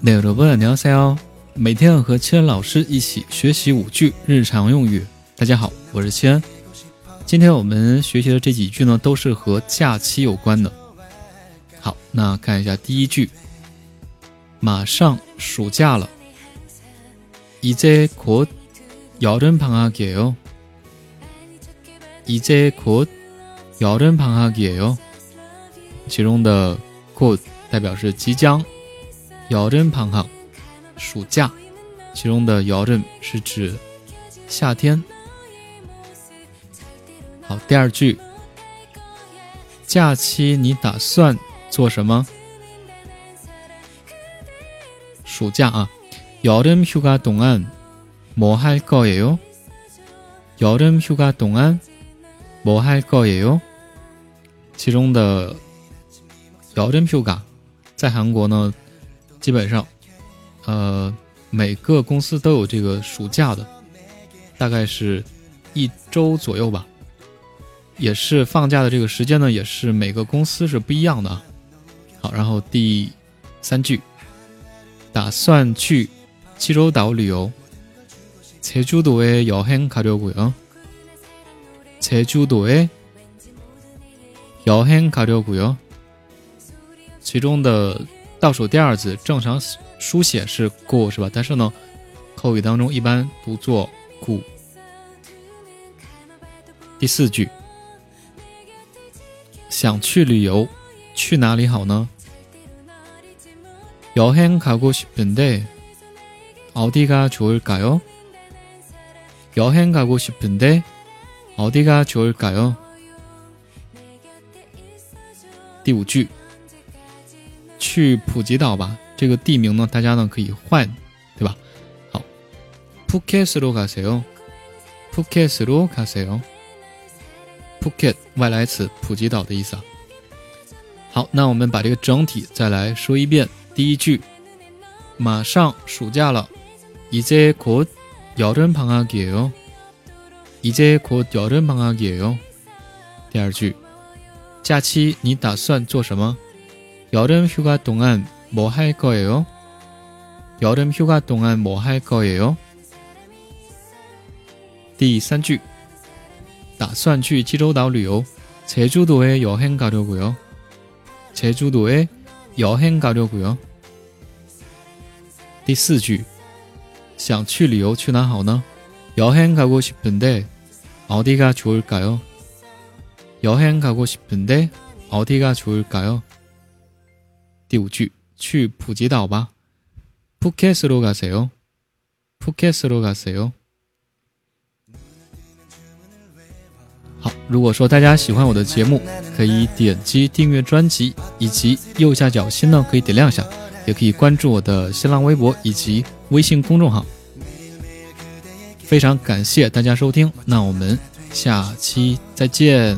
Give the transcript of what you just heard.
那有主播你好，三幺，每天和千恩老师一起学习五句日常用语。大家好，我是千恩。今天我们学习的这几句呢，都是和假期有关的。好，那看一下第一句，马上暑假了，이제곧여름방학이에 요。 이제곧여름방학이에 요。 其中的곧代表是即将，여름방 학， 暑假，其中的여름是指夏天。好，第二句，假期你打算做什么？暑假啊，여름휴가동안뭐할거예 요？ 여름휴가동안뭐할거예 요？ 其中的 여름휴가在韩国呢，基本上，呃，每个公司都有这个暑假的，大概是一周左右吧。也是放假的这个时间呢，也是每个公司是不一样的。好，然后第三句，打算去济州岛旅游。제주도에여행가려고 요。 제주도에여행가려고 요。 其中的倒数第二字正常书写是过是吧？但是呢，口语当中一般读作古。第四句。想去旅游，去哪里好呢？여행가고싶은데어디가좋을까요여행가고싶은데어디가좋을까요第五句， 去普吉岛吧。这个地名呢，大家呢可以换，对吧？好，푸켓으로가세 요。 푸켓으로가세 요。 Phuket 外来词，普吉岛的意思啊。好，那我们把这个整体再来说一遍。第一句，马上暑假了，이제곧여름방학이에 요。 이제곧여름방학이에 요。 第二句，假期你打算做什么？ 여름휴가동안뭐할거예 요？ 여름휴가동안뭐할거예 요？ 第三句。打算去济州岛旅游，제주도에여행가려고 요。 제주도에여행가려고 요。 第四句，想去旅游去哪好呢？여행가고싶은데어디가좋을까 요？ 여행가고싶은데어디가좋을까 요？ 第五句，去普吉岛吧。푸켓으로가세 요。 푸켓으로가세 요。 好，如果说大家喜欢我的节目，可以点击订阅专辑，以及右下角心呢可以点亮一下，也可以关注我的新浪微博以及微信公众号。非常感谢大家收听，那我们下期再见。